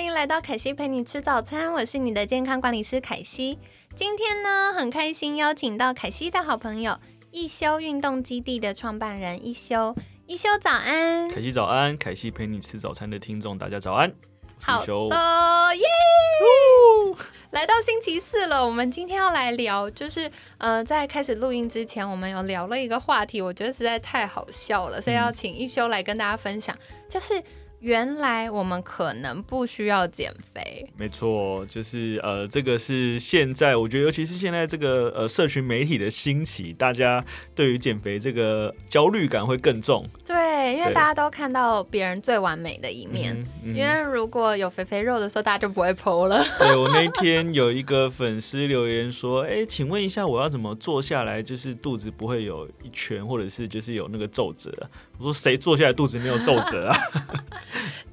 欢迎来到凯西陪你吃早餐，我是你的健康管理师凯西。今天呢，很开心邀请到凯西的好朋友一休运动基地的创办人一休。一休早安，凯西早安，凯西陪你吃早餐的听众大家早安，好的耶！来到星期四了，我们今天要来聊，就是呃，在开始录音之前，我们有聊了一个话题，我觉得实在太好笑了，所以要请一休来跟大家分享，就是。原来我们可能不需要减肥，没错，就是呃，这个是现在我觉得，尤其是现在这个呃，社群媒体的兴起，大家对于减肥这个焦虑感会更重。对，因为大家都看到别人最完美的一面，因为如果有肥肥肉的时候，大家就不会剖了。对我那天有一个粉丝留言说：“哎，请问一下，我要怎么坐下来，就是肚子不会有一圈，或者是就是有那个皱褶？”我说：“谁坐下来肚子没有皱褶啊？”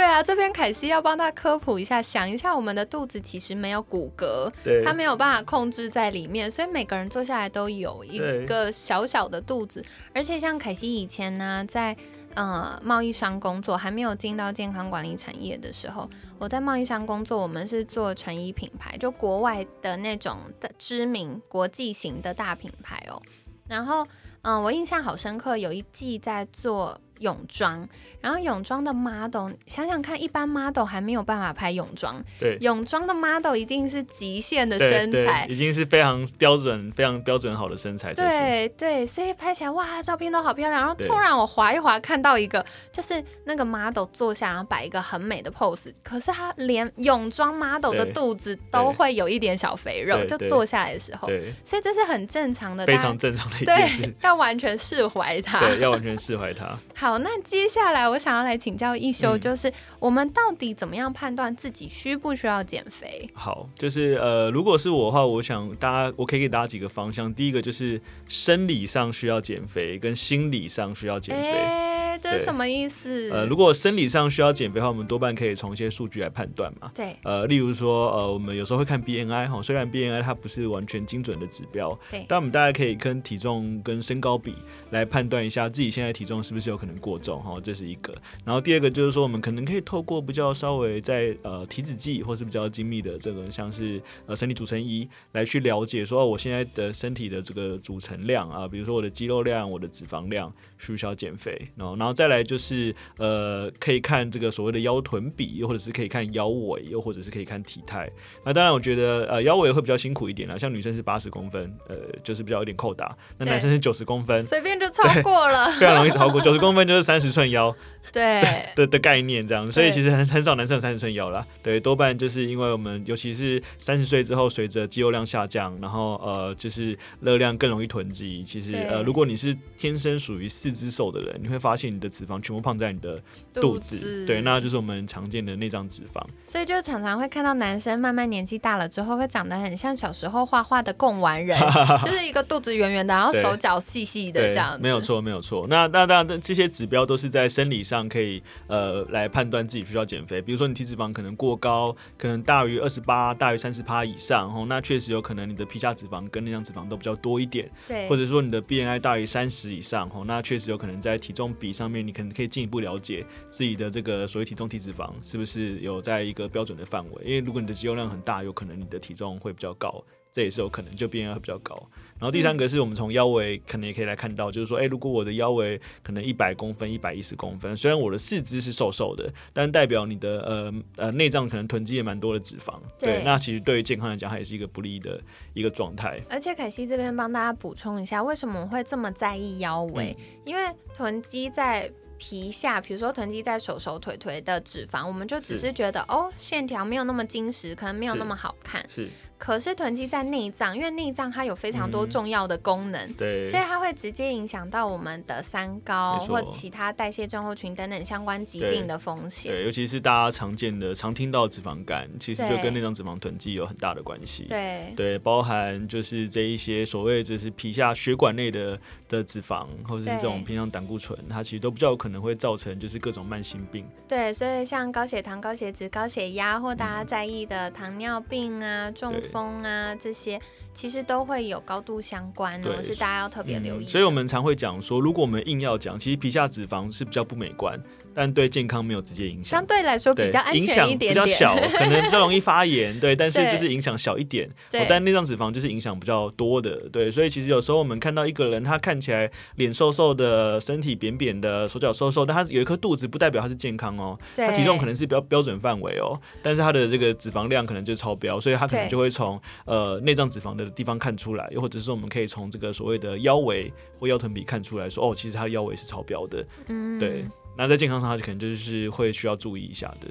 对啊，这边凯西要帮他科普一下，想一下我们的肚子其实没有骨骼，它没有办法控制在里面，所以每个人坐下来都有一个小小的肚子。而且像凯西以前呢，在呃贸易商工作，还没有进到健康管理产业的时候，我在贸易商工作，我们是做成衣品牌，就国外的那种的知名国际型的大品牌哦。然后嗯，我印象好深刻，有一季在做泳装。然后泳装的 model，想想看，一般 model 还没有办法拍泳装，对，泳装的 model 一定是极限的身材，已经是非常标准、非常标准好的身材。对对，所以拍起来哇，照片都好漂亮。然后突然我滑一滑，看到一个，就是那个 model 坐下，然后摆一个很美的 pose，可是他连泳装 model 的肚子都会有一点小肥肉，就坐下来的时候，所以这是很正常的，非常正常的一件事，要完全释怀他，对，要完全释怀他。好，那接下来。我想要来请教一休，就是我们到底怎么样判断自己需不需要减肥？好，就是呃，如果是我的话，我想大家我可以给大家几个方向。第一个就是生理上需要减肥，跟心理上需要减肥。这是什么意思？呃，如果生理上需要减肥的话，我们多半可以从一些数据来判断嘛。对。呃，例如说，呃，我们有时候会看 BNI 哈，虽然 BNI 它不是完全精准的指标，对。但我们大家可以跟体重跟身高比来判断一下自己现在体重是不是有可能过重哈，这是一个。然后第二个就是说，我们可能可以透过比较稍微在呃体脂计或是比较精密的这个像是呃身体组成仪来去了解说我现在的身体的这个组成量啊，比如说我的肌肉量、我的脂肪量需不需要减肥，然后然后再来就是。呃，可以看这个所谓的腰臀比，又或者是可以看腰围，又或者是可以看体态。那当然，我觉得呃腰围会比较辛苦一点啦。像女生是八十公分，呃，就是比较有点扣打。那男生是九十公分，随便就超过了，非常容易超过。九十公分就是三十寸腰。对 的的概念这样，所以其实很很少男生有三十寸腰啦。对，多半就是因为我们尤其是三十岁之后，随着肌肉量下降，然后呃就是热量更容易囤积。其实呃如果你是天生属于四肢瘦的人，你会发现你的脂肪全部胖在你的肚子，对，那就是我们常见的内脏脂肪。所以就常常会看到男生慢慢年纪大了之后，会长得很像小时候画画的贡丸人，就是一个肚子圆圆的，然后手脚细细的这样。没有错，没有错。那那当然这些指标都是在生理上。可以呃来判断自己需要减肥，比如说你体脂肪可能过高，可能大于二十八，大于三十趴以上，哦，那确实有可能你的皮下脂肪跟内脏脂肪都比较多一点，对，或者说你的 BMI 大于三十以上，哦，那确实有可能在体重比上面，你可能可以进一步了解自己的这个所谓体重体脂肪是不是有在一个标准的范围，因为如果你的肌肉量很大，有可能你的体重会比较高。这也是有可能，就 BMI 会比较高。然后第三个是我们从腰围可能也可以来看到，就是说，哎，如果我的腰围可能一百公分、一百一十公分，虽然我的四肢是瘦瘦的，但代表你的呃呃内脏可能囤积也蛮多的脂肪。对，那其实对于健康来讲，它也是一个不利的一个状态。而且凯西这边帮大家补充一下，为什么会这么在意腰围？因为囤积在。皮下，比如说囤积在手手腿腿的脂肪，我们就只是觉得哦，线条没有那么精实，可能没有那么好看。是。可是囤积在内脏，因为内脏它有非常多重要的功能，对，所以它会直接影响到我们的三高或其他代谢症候群等等相关疾病的风险。对，尤其是大家常见的、常听到脂肪肝，其实就跟内脏脂肪囤积有很大的关系。对，对，包含就是这一些所谓就是皮下血管内的的脂肪，或者是这种平常胆固醇，它其实都比较有可能会造成就是各种慢性病。对，所以像高血糖、高血脂、高血压，或大家在意的糖尿病啊、中风啊这些，其实都会有高度相关的，是大家要特别留意。所以我们常会讲说，如果我们硬要讲，其实皮下脂肪是比较不美观。但对健康没有直接影响，相对来说比较安全一点，比较小，可能比较容易发炎，对，但是就是影响小一点。对，但内脏脂肪就是影响比较多的，对，所以其实有时候我们看到一个人，他看起来脸瘦瘦的，身体扁扁的，手脚瘦瘦，但他有一颗肚子，不代表他是健康哦。他体重可能是比较标准范围哦，但是他的这个脂肪量可能就超标，所以他可能就会从呃内脏脂肪的地方看出来，又或者是我们可以从这个所谓的腰围或腰臀比看出来说，哦，其实他的腰围是超标的。嗯，对。那在健康上，它可能就是会需要注意一下的。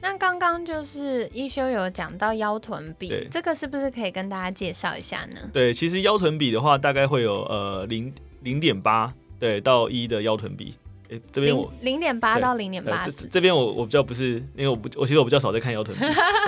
那刚刚就是一休有讲到腰臀比，这个是不是可以跟大家介绍一下呢？对，其实腰臀比的话，大概会有呃零零点八对到一的腰臀比。哎，这边我零点八到零点八这这边我我比较不是，因为我不我其实我比较少在看腰臀，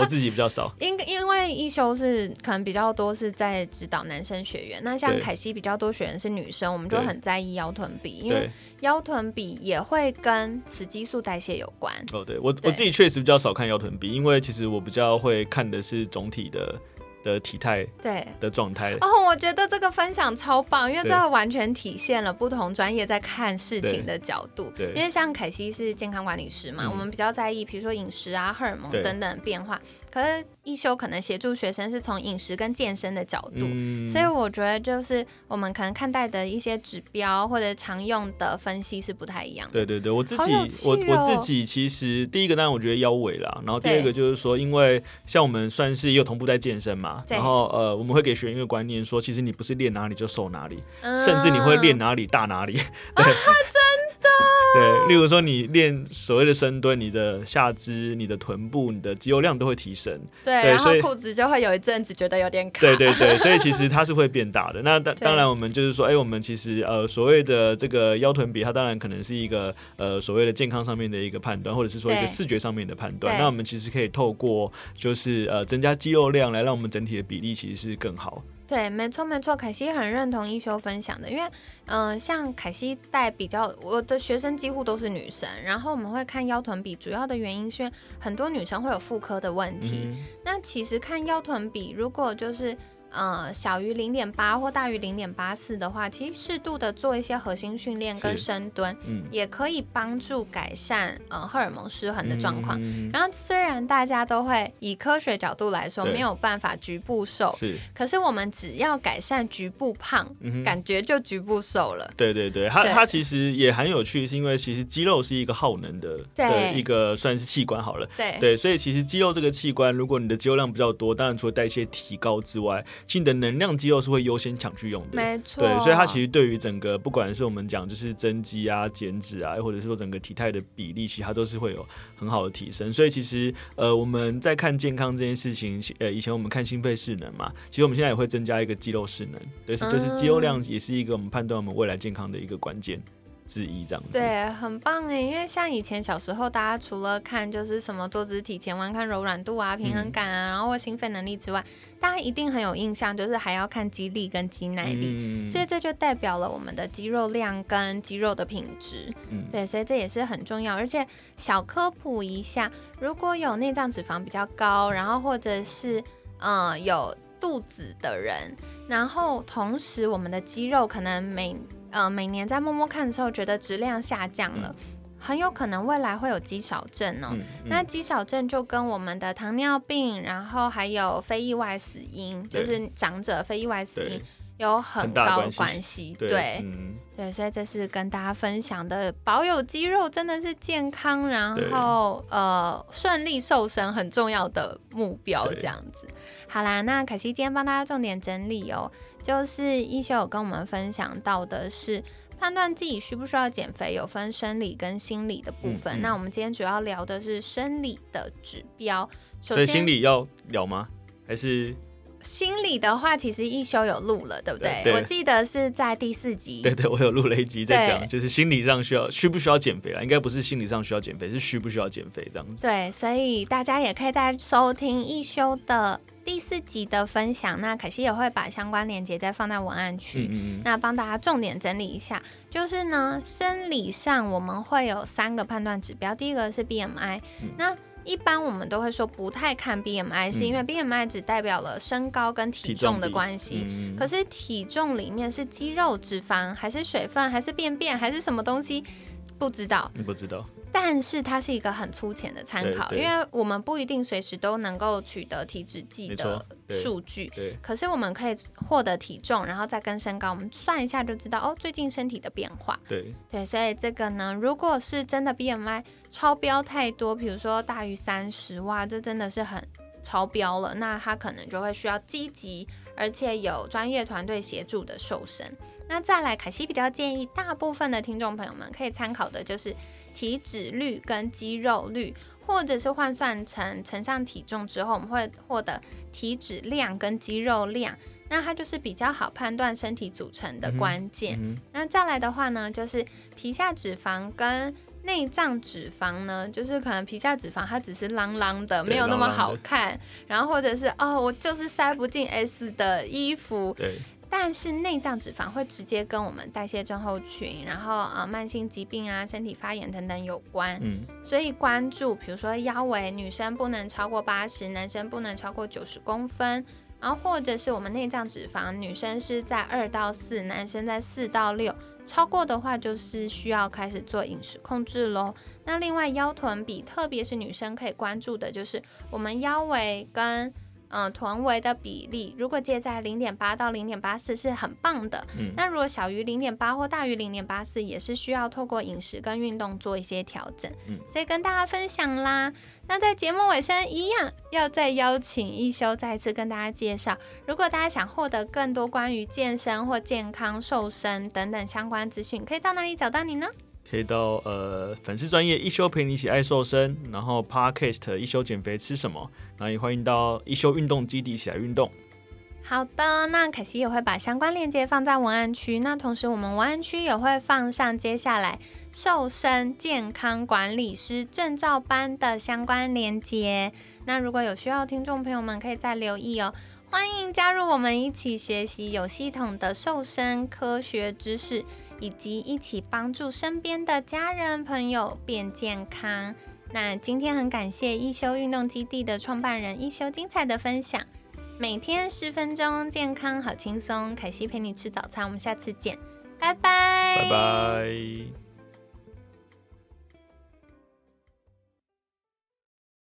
我自己比较少。因因为一休是可能比较多是在指导男生学员，那像凯西比较多学员是女生，我们就很在意腰臀比，因为腰臀比也会跟雌激素代谢有关。哦，对我我自己确实比较少看腰臀比，因为其实我比较会看的是总体的。的体态对。的状态。哦，我觉得这个分享超棒，因为这完全体现了不同专业在看事情的角度。对，因为像凯西是健康管理师嘛，我们比较在意，比如说饮食啊、荷尔蒙等等变化。可是一休可能协助学生是从饮食跟健身的角度，所以我觉得就是我们可能看待的一些指标或者常用的分析是不太一样的。对对对，我自己我我自己其实第一个当然我觉得腰围啦，然后第二个就是说，因为像我们算是也有同步在健身嘛，然后呃我们会给学员一个观念说，其实你不是练哪里就瘦哪里，甚至你会练哪里大哪里。对。对，例如说你练所谓的深蹲，你的下肢、你的臀部、你的肌肉量都会提升。对，然后裤子就会有一阵子觉得有点卡。对对对，所以其实它是会变大的。那当当然，我们就是说，哎，我们其实呃所谓的这个腰臀比，它当然可能是一个呃所谓的健康上面的一个判断，或者是说一个视觉上面的判断。那我们其实可以透过就是呃增加肌肉量来让我们整体的比例其实是更好。对，没错没错，凯西很认同一休分享的，因为，嗯，像凯西带比较，我的学生几乎都是女生，然后我们会看腰臀比，主要的原因是很多女生会有妇科的问题，那其实看腰臀比，如果就是。呃，小于零点八或大于零点八四的话，其实适度的做一些核心训练跟深蹲，嗯，也可以帮助改善呃荷尔蒙失衡的状况。然后虽然大家都会以科学角度来说没有办法局部瘦，是，可是我们只要改善局部胖，感觉就局部瘦了。对对对，它它其实也很有趣，是因为其实肌肉是一个耗能的的一个算是器官好了，对对，所以其实肌肉这个器官，如果你的肌肉量比较多，当然除了代谢提高之外，其实你的能量肌肉是会优先抢去用的，没错。对，所以它其实对于整个不管是我们讲就是增肌啊、减脂啊，或者是说整个体态的比例，其实它都是会有很好的提升。所以其实呃我们在看健康这件事情，呃以前我们看心肺势能嘛，其实我们现在也会增加一个肌肉势能，对，就是肌肉量也是一个我们判断我们未来健康的一个关键。之一这样子，对，很棒哎！因为像以前小时候，大家除了看就是什么坐姿体前弯、看柔软度啊、平衡感啊，然后或心肺能力之外，大家一定很有印象，就是还要看肌力跟肌耐力。所以这就代表了我们的肌肉量跟肌肉的品质。嗯，对，所以这也是很重要。而且小科普一下，如果有内脏脂肪比较高，然后或者是嗯有肚子的人，然后同时我们的肌肉可能每呃，每年在摸摸看的时候，觉得质量下降了，很有可能未来会有肌少症哦。那肌少症就跟我们的糖尿病，然后还有非意外死因，就是长者非意外死因有很高的关系。对，对，所以这是跟大家分享的，保有肌肉真的是健康，然后呃顺利瘦身很重要的目标。这样子，好啦，那可惜今天帮大家重点整理哦。就是一休有跟我们分享到的是判断自己需不需要减肥，有分生理跟心理的部分。那我们今天主要聊的是生理的指标。所以心理要聊吗？还是心理的话，其实一休有录了，对不对？我记得是在第四集。对 对，我有录了一集在讲，就是心理上需要需不需要减肥啊？应该不是心理上需要减肥，是需不需要减肥这样子。对，所以大家也可以在收听一休的第四集的分享。那可惜也会把相关链接再放在文案区，那帮大家重点整理一下。就是呢，生理上我们会有三个判断指标，第一个是 BMI，那。一般我们都会说不太看 BMI，是因为 BMI 只代表了身高跟体重的关系。可是体重里面是肌肉、脂肪，还是水分，还是便便，还是什么东西？不知道。不知道。但是它是一个很粗浅的参考，因为我们不一定随时都能够取得体脂计的数据。对。可是我们可以获得体重，然后再跟身高，我们算一下就知道哦，最近身体的变化。对。对，所以这个呢，如果是真的 BMI 超标太多，比如说大于三十，哇，这真的是很超标了，那他可能就会需要积极而且有专业团队协助的瘦身。那再来，凯西比较建议大部分的听众朋友们可以参考的就是。体脂率跟肌肉率，或者是换算成乘上体重之后，我们会获得体脂量跟肌肉量，那它就是比较好判断身体组成的关键。那再来的话呢，就是皮下脂肪跟内脏脂肪呢，就是可能皮下脂肪它只是啷啷的，没有那么好看，然后或者是哦，我就是塞不进 S 的衣服。对。但是内脏脂肪会直接跟我们代谢症候群，然后呃慢性疾病啊、身体发炎等等有关。嗯，所以关注，比如说腰围，女生不能超过八十，男生不能超过九十公分。然后或者是我们内脏脂肪，女生是在二到四，男生在四到六，超过的话就是需要开始做饮食控制喽。那另外腰臀比，特别是女生可以关注的就是我们腰围跟。嗯，臀围的比例如果介在零点八到零点八四是很棒的。嗯，那如果小于零点八或大于零点八四，也是需要透过饮食跟运动做一些调整。嗯，所以跟大家分享啦。那在节目尾声一样，要再邀请一休再次跟大家介绍，如果大家想获得更多关于健身或健康瘦身等等相关资讯，可以到哪里找到你呢？可以到呃粉丝专业一休陪你一起爱瘦身，然后 Podcast 一休减肥吃什么，那也欢迎到一休运动基地一起来运动。好的，那可惜也会把相关链接放在文案区，那同时我们文案区也会放上接下来瘦身健康管理师证照班的相关链接。那如果有需要听众朋友们可以再留意哦，欢迎加入我们一起学习有系统的瘦身科学知识。以及一起帮助身边的家人朋友变健康。那今天很感谢一休运动基地的创办人一休精彩的分享。每天十分钟，健康好轻松。凯西陪你吃早餐，我们下次见，拜拜，拜拜。